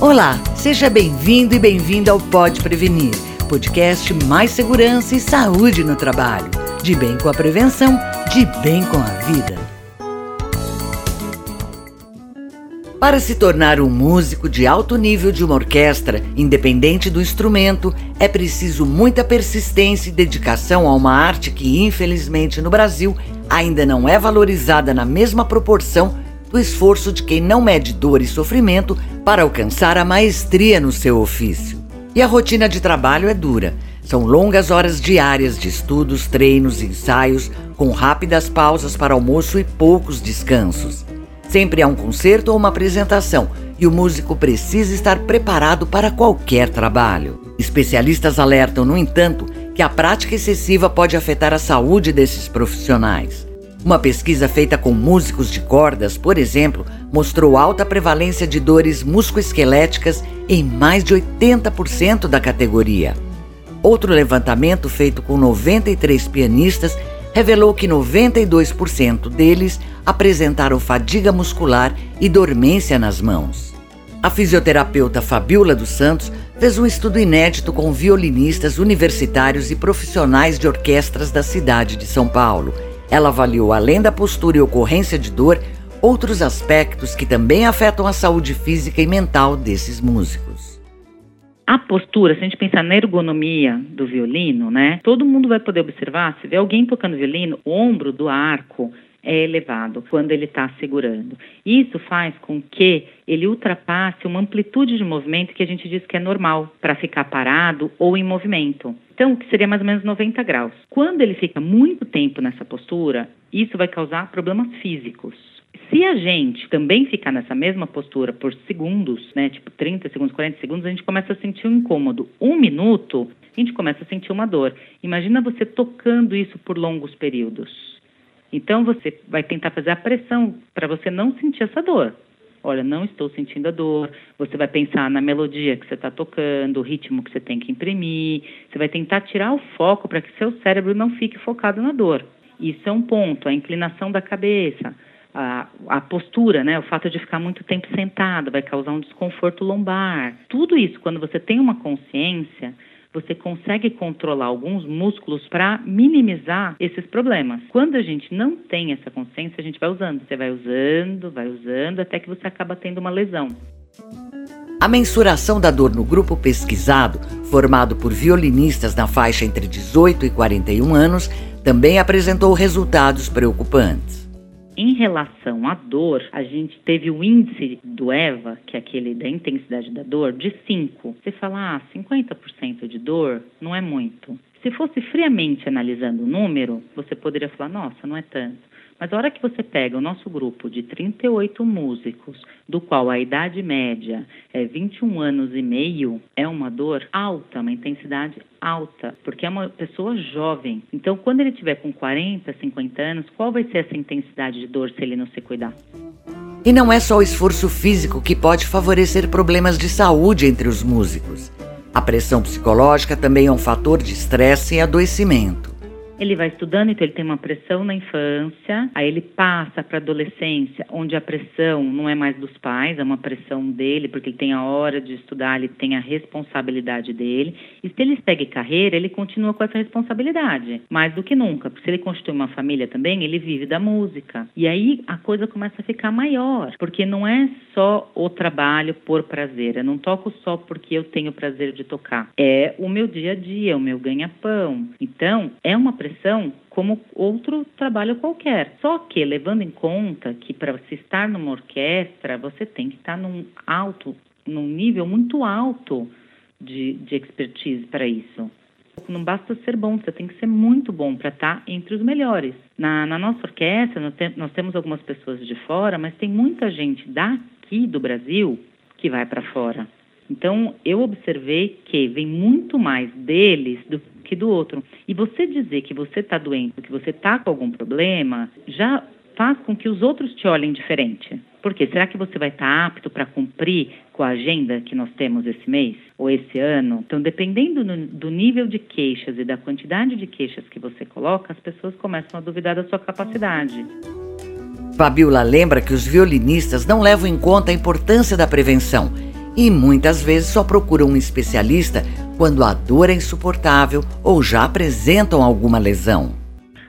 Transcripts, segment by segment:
Olá, seja bem-vindo e bem-vinda ao Pode Prevenir, podcast mais segurança e saúde no trabalho. De bem com a prevenção, de bem com a vida. Para se tornar um músico de alto nível de uma orquestra, independente do instrumento, é preciso muita persistência e dedicação a uma arte que, infelizmente, no Brasil ainda não é valorizada na mesma proporção do esforço de quem não mede dor e sofrimento para alcançar a maestria no seu ofício. E a rotina de trabalho é dura. São longas horas diárias de estudos, treinos, ensaios, com rápidas pausas para almoço e poucos descansos. Sempre há um concerto ou uma apresentação e o músico precisa estar preparado para qualquer trabalho. Especialistas alertam, no entanto, que a prática excessiva pode afetar a saúde desses profissionais. Uma pesquisa feita com músicos de cordas, por exemplo, mostrou alta prevalência de dores musculoesqueléticas em mais de 80% da categoria. Outro levantamento feito com 93 pianistas revelou que 92% deles apresentaram fadiga muscular e dormência nas mãos. A fisioterapeuta Fabiola dos Santos fez um estudo inédito com violinistas universitários e profissionais de orquestras da cidade de São Paulo ela avaliou, além da postura e ocorrência de dor, outros aspectos que também afetam a saúde física e mental desses músicos. A postura, se a gente pensar na ergonomia do violino, né? Todo mundo vai poder observar, se vê alguém tocando violino, o ombro do arco é elevado quando ele está segurando. Isso faz com que ele ultrapasse uma amplitude de movimento que a gente diz que é normal para ficar parado ou em movimento. Então, que seria mais ou menos 90 graus. Quando ele fica muito tempo nessa postura, isso vai causar problemas físicos. Se a gente também ficar nessa mesma postura por segundos, né, tipo 30 segundos, 40 segundos, a gente começa a sentir um incômodo. Um minuto, a gente começa a sentir uma dor. Imagina você tocando isso por longos períodos. Então você vai tentar fazer a pressão para você não sentir essa dor. Olha, não estou sentindo a dor. Você vai pensar na melodia que você está tocando, o ritmo que você tem que imprimir. Você vai tentar tirar o foco para que seu cérebro não fique focado na dor. Isso é um ponto. A inclinação da cabeça, a, a postura, né? O fato de ficar muito tempo sentado vai causar um desconforto lombar. Tudo isso, quando você tem uma consciência, você consegue controlar alguns músculos para minimizar esses problemas. Quando a gente não tem essa consciência, a gente vai usando. Você vai usando, vai usando, até que você acaba tendo uma lesão. A mensuração da dor no grupo pesquisado, formado por violinistas na faixa entre 18 e 41 anos, também apresentou resultados preocupantes. Em relação à dor, a gente teve o índice do EVA, que é aquele da intensidade da dor, de 5. Você fala, ah, 50% de dor não é muito. Se fosse friamente analisando o número, você poderia falar, nossa, não é tanto. Mas a hora que você pega o nosso grupo de 38 músicos, do qual a idade média é 21 anos e meio, é uma dor alta, uma intensidade alta, porque é uma pessoa jovem. Então, quando ele tiver com 40, 50 anos, qual vai ser essa intensidade de dor se ele não se cuidar? E não é só o esforço físico que pode favorecer problemas de saúde entre os músicos. A pressão psicológica também é um fator de estresse e adoecimento. Ele vai estudando, então ele tem uma pressão na infância, aí ele passa para a adolescência, onde a pressão não é mais dos pais, é uma pressão dele, porque ele tem a hora de estudar, ele tem a responsabilidade dele. E se ele segue carreira, ele continua com essa responsabilidade, mais do que nunca. Porque se ele constitui uma família também, ele vive da música. E aí a coisa começa a ficar maior, porque não é só o trabalho por prazer. Eu não toco só porque eu tenho prazer de tocar. É o meu dia a dia, o meu ganha-pão. Então, é uma pressão como outro trabalho qualquer. Só que levando em conta que para se estar numa orquestra, você tem que estar num alto, num nível muito alto de, de expertise para isso. Não basta ser bom, você tem que ser muito bom para estar entre os melhores. Na, na nossa orquestra, nós, nós temos algumas pessoas de fora, mas tem muita gente daqui do Brasil que vai para fora. Então, eu observei que vem muito mais deles do que do outro. E você dizer que você está doente, que você está com algum problema, já faz com que os outros te olhem diferente. Por quê? Será que você vai estar tá apto para cumprir com a agenda que nós temos esse mês ou esse ano? Então, dependendo do nível de queixas e da quantidade de queixas que você coloca, as pessoas começam a duvidar da sua capacidade. Fabiola lembra que os violinistas não levam em conta a importância da prevenção e muitas vezes só procuram um especialista quando a dor é insuportável ou já apresentam alguma lesão.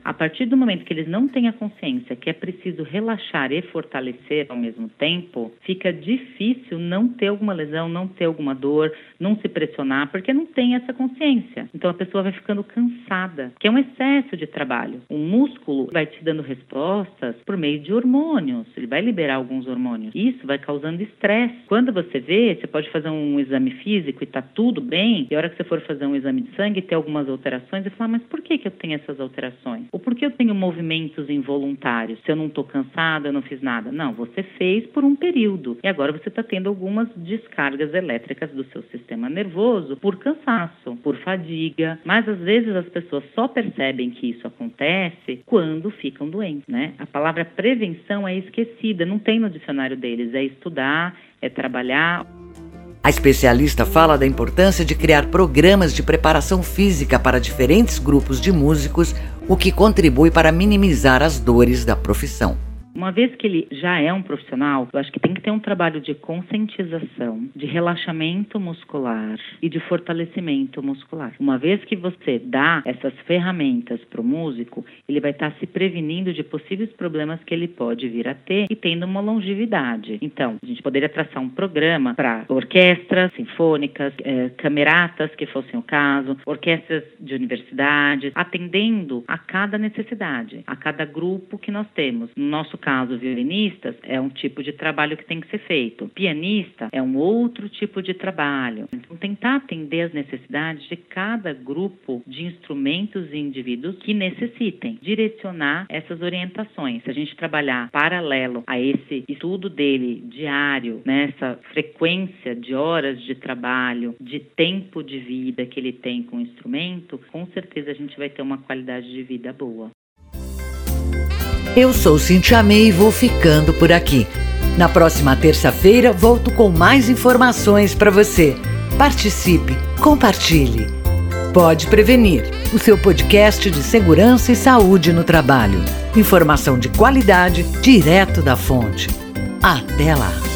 A partir do momento que eles não têm a consciência que é preciso relaxar e fortalecer ao mesmo tempo, fica difícil não ter alguma lesão, não ter alguma dor, não se pressionar, porque não tem essa consciência. Então a pessoa vai ficando cansada, que é um excesso de trabalho. O músculo vai te dando respostas por meio de hormônios, ele vai liberar alguns hormônios. Isso vai causando estresse. Quando você vê, você pode fazer um exame físico e tá tudo bem, e a hora que você for fazer um exame de sangue e ter algumas alterações, você fala, mas por que, que eu tenho essas alterações? Ou por que eu tenho movimentos involuntários? Se eu não estou cansada, eu não fiz nada. Não, você fez por um período. E agora você está tendo algumas descargas elétricas do seu sistema nervoso por cansaço, por fadiga. Mas às vezes as pessoas só percebem que isso acontece quando ficam doentes, né? A palavra prevenção é esquecida, não tem no dicionário deles. É estudar, é trabalhar. A especialista fala da importância de criar programas de preparação física para diferentes grupos de músicos, o que contribui para minimizar as dores da profissão. Uma vez que ele já é um profissional, eu acho que tem que ter um trabalho de conscientização, de relaxamento muscular e de fortalecimento muscular. Uma vez que você dá essas ferramentas para o músico, ele vai estar tá se prevenindo de possíveis problemas que ele pode vir a ter e tendo uma longevidade. Então, a gente poderia traçar um programa para orquestras sinfônicas, eh, cameratas, que fossem o caso, orquestras de universidades, atendendo a cada necessidade, a cada grupo que nós temos. No nosso caso, violinistas, é um tipo de trabalho que tem que ser feito. Pianista é um outro tipo de trabalho. Então, tentar atender as necessidades de cada grupo de instrumentos e indivíduos que necessitem, direcionar essas orientações. Se a gente trabalhar paralelo a esse estudo dele diário, nessa né, frequência de horas de trabalho, de tempo de vida que ele tem com o instrumento, com certeza a gente vai ter uma qualidade de vida boa. Eu sou Cintia May e vou ficando por aqui. Na próxima terça-feira volto com mais informações para você. Participe, compartilhe. Pode Prevenir, o seu podcast de segurança e saúde no trabalho. Informação de qualidade direto da fonte. Até lá!